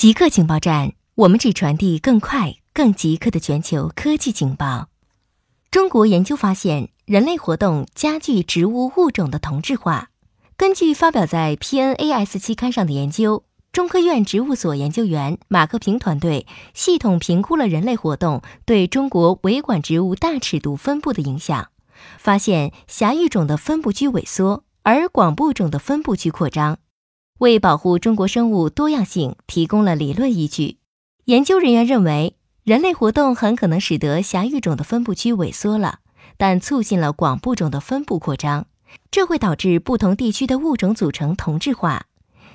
极客情报站，我们只传递更快、更极客的全球科技情报。中国研究发现，人类活动加剧植物物种的同质化。根据发表在 PNAS 期刊上的研究，中科院植物所研究员马克平团队系统评估了人类活动对中国维管植物大尺度分布的影响，发现狭域种的分布区萎缩，而广布种的分布区扩张。为保护中国生物多样性提供了理论依据。研究人员认为，人类活动很可能使得狭域种的分布区萎缩了，但促进了广布种的分布扩张，这会导致不同地区的物种组成同质化。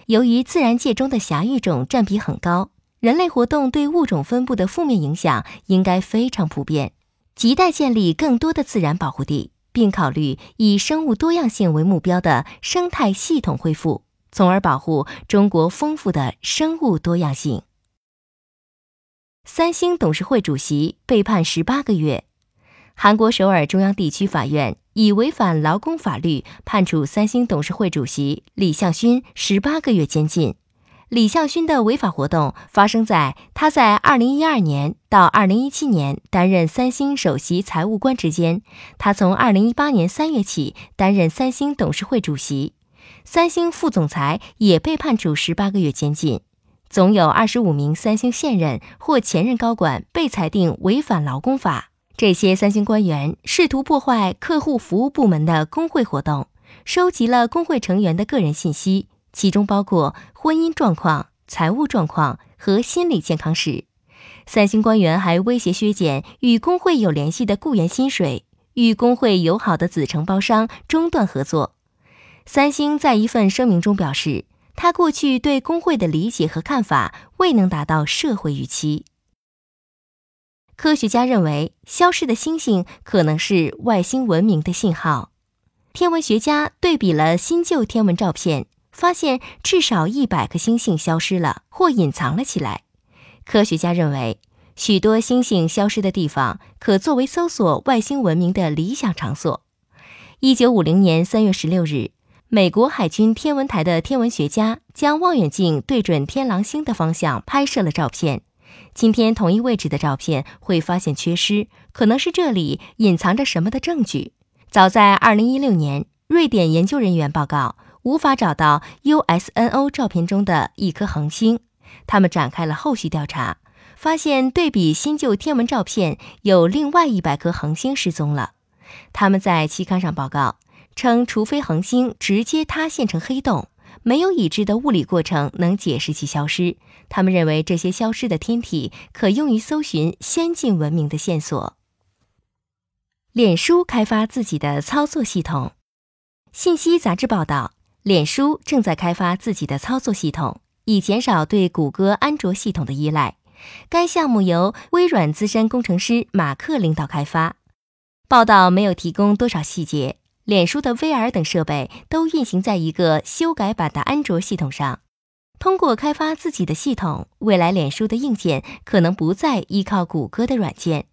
由于自然界中的狭域种占比很高，人类活动对物种分布的负面影响应该非常普遍。亟待建立更多的自然保护地，并考虑以生物多样性为目标的生态系统恢复。从而保护中国丰富的生物多样性。三星董事会主席被判十八个月。韩国首尔中央地区法院以违反劳工法律，判处三星董事会主席李相勋十八个月监禁。李相勋的违法活动发生在他在二零一二年到二零一七年担任三星首席财务官之间。他从二零一八年三月起担任三星董事会主席。三星副总裁也被判处十八个月监禁，总有二十五名三星现任或前任高管被裁定违反劳工法。这些三星官员试图破坏客户服务部门的工会活动，收集了工会成员的个人信息，其中包括婚姻状况、财务状况和心理健康史。三星官员还威胁削减与工会有联系的雇员薪水，与工会友好的子承包商中断合作。三星在一份声明中表示，他过去对工会的理解和看法未能达到社会预期。科学家认为，消失的星星可能是外星文明的信号。天文学家对比了新旧天文照片，发现至少一百颗星星消失了或隐藏了起来。科学家认为，许多星星消失的地方可作为搜索外星文明的理想场所。一九五零年三月十六日。美国海军天文台的天文学家将望远镜对准天狼星的方向拍摄了照片。今天同一位置的照片会发现缺失，可能是这里隐藏着什么的证据。早在2016年，瑞典研究人员报告无法找到 USNO 照片中的一颗恒星。他们展开了后续调查，发现对比新旧天文照片，有另外一百颗恒星失踪了。他们在期刊上报告。称，除非恒星直接塌陷成黑洞，没有已知的物理过程能解释其消失。他们认为这些消失的天体可用于搜寻先进文明的线索。脸书开发自己的操作系统。信息杂志报道，脸书正在开发自己的操作系统，以减少对谷歌安卓系统的依赖。该项目由微软资深工程师马克领导开发。报道没有提供多少细节。脸书的 VR 等设备都运行在一个修改版的安卓系统上。通过开发自己的系统，未来脸书的硬件可能不再依靠谷歌的软件。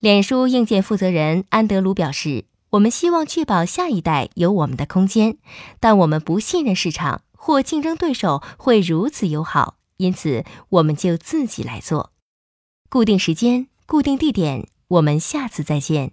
脸书硬件负责人安德鲁表示：“我们希望确保下一代有我们的空间，但我们不信任市场或竞争对手会如此友好，因此我们就自己来做。”固定时间，固定地点，我们下次再见。